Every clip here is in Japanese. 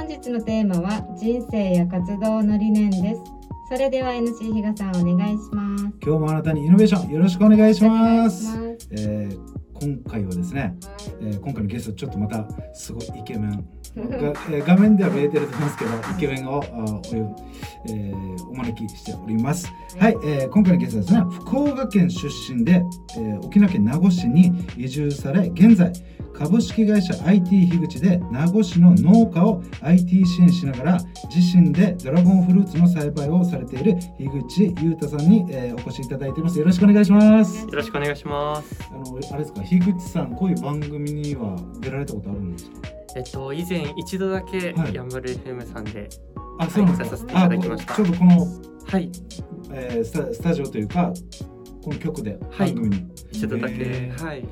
本日のテーマは人生や活動の理念です。それでは NC 比嘉さんお願いします。今日もあなたにイノベーションよろしくお願いします。しえー今回はですね、えー今回のゲストちょっとまたすごいイケメンが、えー画面では見えてると思いますけどイケメンをあお呼び、えーお招きしております。はい、えー今回のゲストはですね福岡県出身で、えー沖縄県名護市に移住され現在株式会社 IT 樋口で名護市の農家を IT 支援しながら自身でドラゴンフルーツの栽培をされている樋口裕太さんに、えーお越しいただいています。よろしくお願いします。よろしくお願いします。あのあれですか樋口さんこういう番組には出られたことあるんですか？えっと以前一度だけはい。ヤンバル FM さんで、あそうなんですか出させていちょうどこの、はい。えースタスタジオというかこの局ではい。番組に、一度だけ、へー。はい。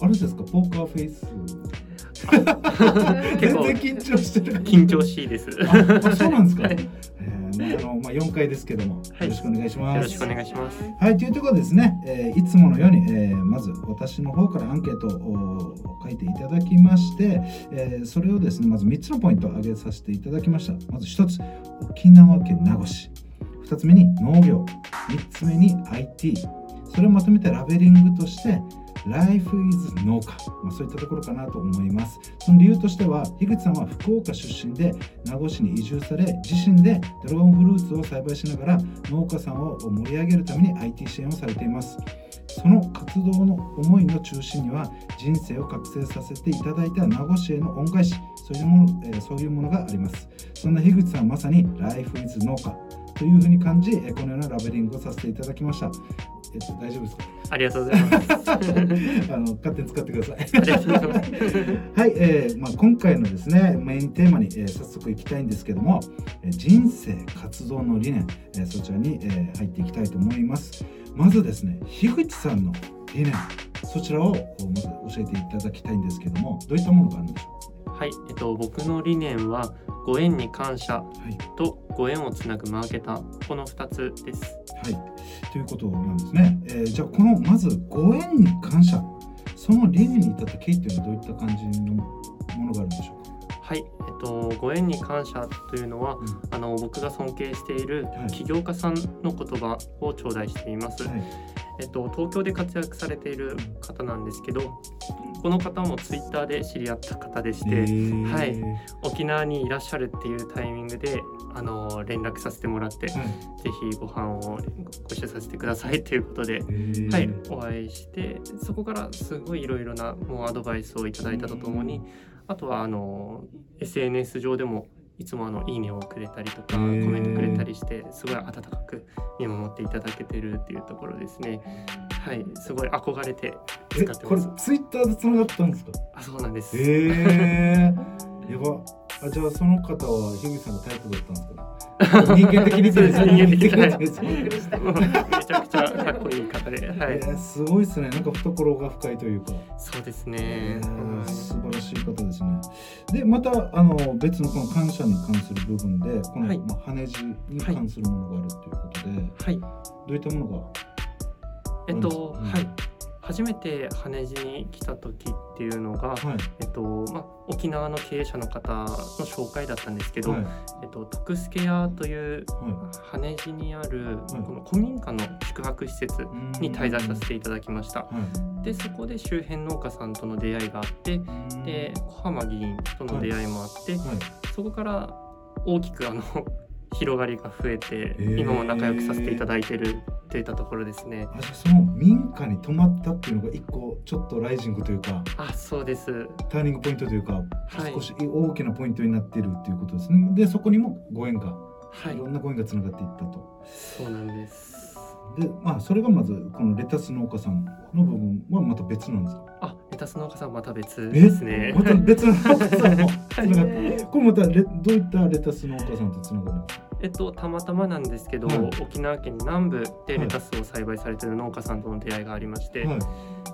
あれですか？ポーカーフェイス？結構。全然緊張してる。緊張しいです。ああそうなんですか、はい。えーあのまあ、4回ですけども、はいよろしくお願いしますよろしくお願いします。はい、というところでですね、えーいつものように、えーまず私の方からアンケートを書いていただきまして、えーそれをですね、まず3つのポイントを挙げさせていただきました。まず1つ、沖縄県名護市。2つ目に農業。3つ目に IT。それをまとめてラベリングとして、Life is 農家、まあ、そういったところかなと思います。その理由としては、樋口さんは福岡出身で名護市に移住され、自身でドラゴンフルーツを栽培しながら農家さんを盛り上げるために IT 支援をされています。その活動の思いの中心には人生を覚醒させていただいた名護市への恩返しそういうもの、そういうものがありますそんな樋口さんはまさに Life is 農家というふうに感じ、このようなラベリングをさせていただきましたえっと大丈夫ですかありがとうございます。あの勝手に使ってください。ありがとうございます。はい、えーまあ、今回のですねメインテーマに、えー早速いきたいんですけども、えー人生活動の理念、えーそちらに、えー入っていきたいと思います。まずですね樋口さんの理念そちらをこうまず教えていただきたいんですけどもどういったものがあるんでしょはい、えっと僕の理念はご縁に感謝うはい、とご縁をつなぐマーケター。この2つです。はい、ということなんですね、えーじゃあこのまずご縁に感謝。その理念に至った経緯っていうのはどういった感じのものがあるんでしょうか？はい、えっとご縁に感謝というのはうん。あの僕が尊敬しているはい。起業家さんの言葉を頂戴しています。はいえっと、東京で活躍されている方なんですけどこの方もツイッターで知り合った方でして、えー。はい。沖縄にいらっしゃるっていうタイミングであの連絡させてもらって、ぜはいひご飯をご一緒させてください ということで、えー。はい、お会いしてそこからすごいいろいろなもうアドバイスをいただいたとともにあとはあの SNS 上でもいつもあのいいねをくれたりとかコメントくれたりしてすごい温かく見守っていただけてるっていうところですね。はいすごい憧れて使えってこれますツイッターで繋がったんですか？あそうなんです、えー、やばあじゃあその方は樋口さんがタイプだったんですかね。人間的に人間的にびっくりしたもうめちゃくちゃかっこいい方で、はい。えーすごいですね。なんか懐が深いというか、そうですえね、素晴らしい方ですね。でまたあの別のこの感謝に関する部分でこの、はい。まあ、羽地に関するものがあるということで、はい。どういったものがえっと、うん。はい初めて羽地に来た時っていうのが、はい。えっとまあ、沖縄の経営者の方の紹介だったんですけど、はい。えっと、徳助屋というは羽地にあるはい。この古民家の宿泊施設いに滞在させていただきました。はい。でそこで周辺農家さんとの出会いがあってで小浜議員との出会いもあって、はい。そこから大きくあの広がりが増えて、今も仲良くさせていただいてるっていったところですね。あその民家に泊まったっていうのが一個ちょっとライジングというかあそうです。ターニングポイントというか、はい少し大きなポイントになっているっていうことですねでそこにもご縁が、、はいいろんなご縁がつながっていったとそうなんです。でまあそれがまずこのレタス農家さんの部分はまた別なんですか？あレタス農家さんまた別えですね。また別の農家さんもこれまたレどういったレタス農家さんとつながるんですか？えっとたまたまなんですけど、はい。沖縄県南部ではいレタスを栽培されている農家さんとの出会いがありまして、はい。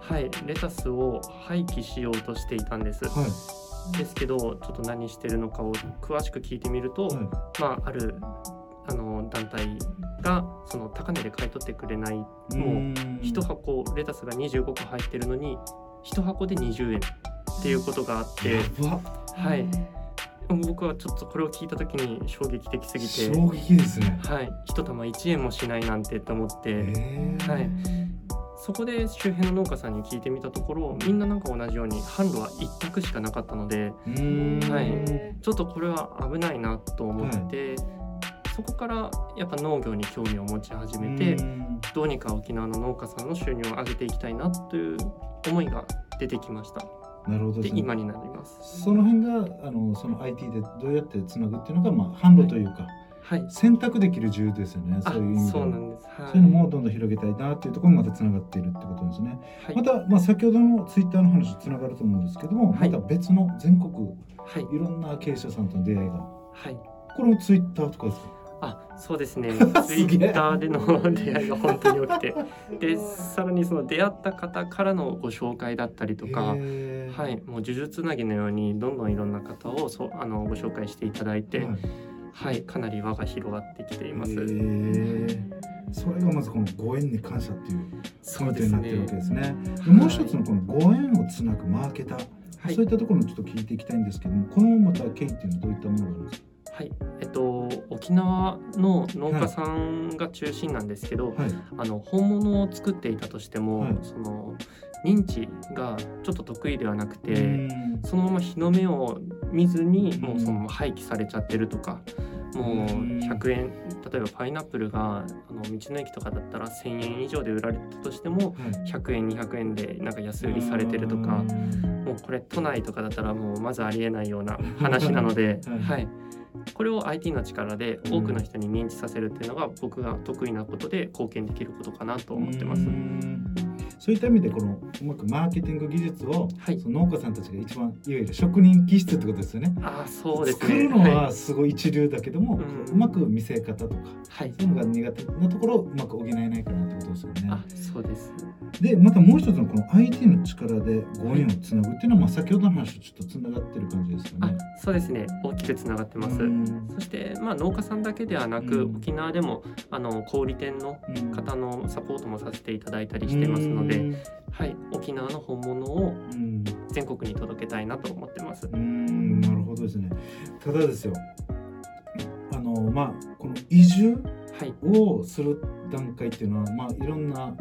はい、レタスを廃棄しようとしていたんです。はい。ですけどちょっと何してるのかを詳しく聞いてみると、はい。まああるあの団体がその高値で買い取ってくれないもうーん。一箱レタスが25個入ってるのに一箱で20円っていうことがあってはい。僕はちょっとこれを聞いた時に衝撃的すぎて衝撃ですね。はい。一玉1円もしないなんてと思って、えー。はい。そこで周辺の農家さんに聞いてみたところみんななんか同じように販路は一択しかなかったのではい。ちょっとこれは危ないなと思って、そこからやっぱ農業に興味を持ち始めて、うん。どうにか沖縄の農家さんの収入を上げていきたいなという思いが出てきました。なるほど。ねで今になります。その辺があのその IT でどうやってつなぐっていうのが、まあ、販路というか、はい。選択できる自由ですよね。あそういう意味では。そうなんです。はい。そういうのもどんどん広げたいなっていうところにまたつながっているってことですね。はい。また、まあ、先ほどのツイッターの話とつながると思うんですけども、はい。また別の全国はい。いろんな経営者さんとの出会いが。はい。これもツイッターとかですか？あそうですね。ツイッターでの出会いが本当に多くて。で さらにその出会った方からのご紹介だったりとかはいもう呪術つなぎのようにどんどんいろんな方をそうあのご紹介していただいて、はい。はい、かなり輪が広がってきています。それがまずこのご縁に感謝っていうポイントになってるわけですね。でもう一つのこのご縁をつなぐマーケター、はい。そういったところをちょっと聞いていきたいんですけども、このまた経緯っていうのはどういったものがあるんですはい、えっと沖縄の農家さんが中心なんですけど、か。はい。あの本物を作っていたとしても、はい。その認知がちょっと得意ではなくて、うん。そのまま日の目を見ずにうん。もうその廃棄されちゃってるとか、もううん。100円例えばパイナップルがあの道の駅とかだったら1,000円以上で売られてたとしてもはい。100円200円でなんか安売りされてるとか。もうこれ都内とかだったらもうまずありえないような話なので、はい。はい、これを IT の力で多くの人に認知させるっていうのが僕が得意なことで貢献できることかなと思ってますう。んそういった意味でこのうまくマーケティング技術を、はいその農家さんたちが一番いわゆる職人気質ってことですよね。あーそうですね。作るのはいはすごい一流だけども、うんうまく見せ方とかはいそういうのが苦手なところをうまく補えないかなってことですよね。あそうです。でまたもう一つのこの IT の力でご縁をつなぐっていうのは、まあ、先ほどの話とちょっとつながってる感じですよあね。そうですね。大きくつながってます。うんそしてまあ農家さんだけではなく、うん沖縄でもあの小売店のうん方のサポートもさせていただいたりしてますので、うんはい、沖縄の本物をうん全国に届けたいなと思ってます。うーんなるほどですね。ただですよあのまあこの移住はい。をする段階っていうのは、まあ、いろんな、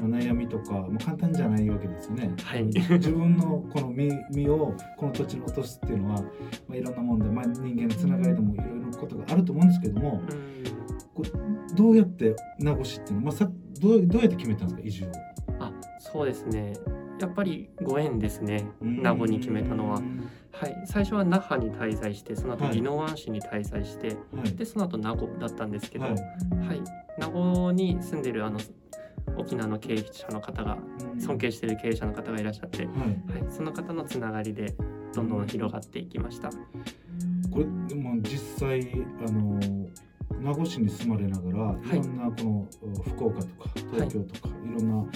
悩みとか、まあ、簡単じゃないわけですよね。はい自分のこの身身をこの土地に落とすっていうのは、まあ、いろんなもんで、まあ、人間のつながりでもいろいろなことがあると思うんですけどもうんこうどうやって名護市っていうのは、まあ、さどうどうやって決めたんですか移住を？あそうですねやっぱりご縁ですね。うん。名護に決めたのは。うんはい。最初は那覇に滞在してその後はい。宜野湾市に滞在して、はい。でその後名護だったんですけど、ははい。い名護に住んでるあの沖縄の経営者の方が尊敬している経営者の方がいらっしゃって、はい。はい、その方のつながりでどんどん広がっていきました。これでも実際あの名護市に住まれながら、い。い、ろんなこの福岡とか東京とか、い、ろんな、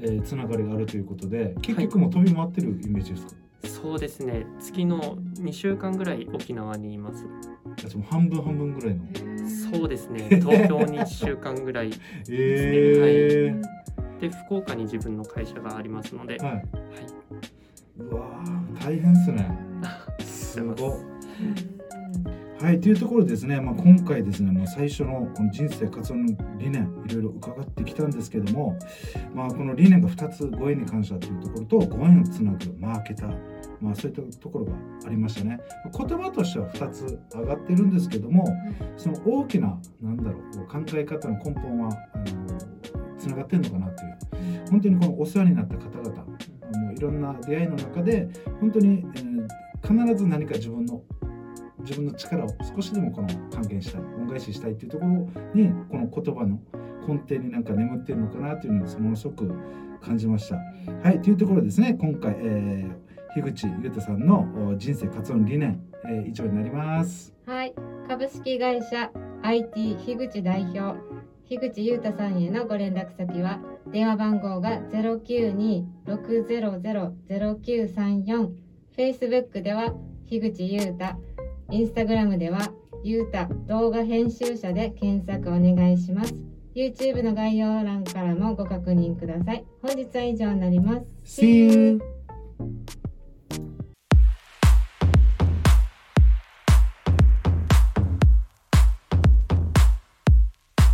えーつながりがあるということで結局もう飛び回ってるイメージですか、そうですね。月の2週間ぐらい沖縄にいます。半分半分ぐらいの。そうですね。東京に1週間ぐらい。えで福岡に自分の会社がありますので、ー、はい。はうわー大変ですね。い、すごい。はい、というところでですね、まあ、今回ですね、まあ、最初のこの人生活動の理念、いろいろ伺ってきたんですけども、まあ、この理念が2つ、ご縁に感謝というところと、ご縁をつなぐマーケター、まあ、そういったところがありましたね。言葉としては2つ上がってるんですけども、その大きな、なんだろう、考え方の根本は、あのつながってるのかなという、本当にこのお世話になった方々、もういろんな出会いの中で、本当に、えー必ず何か自分の自分の力を少しでもこの還元したい恩返ししたいっていうところにこの言葉の根底になんか眠ってるのかなというのをものすごく感じました。はいというところですね今回、えー、樋口裕太さんの人生活動理念、えー以上になります。はい、株式会社 IT 樋口代表樋口裕太さんへのご連絡先は電話番号が092-600-0934 Facebook では樋口裕太インスタグラムではゆうた動画編集者で検索お願いします。YouTube の概要欄からもご確認ください。本日は以上になります。See you!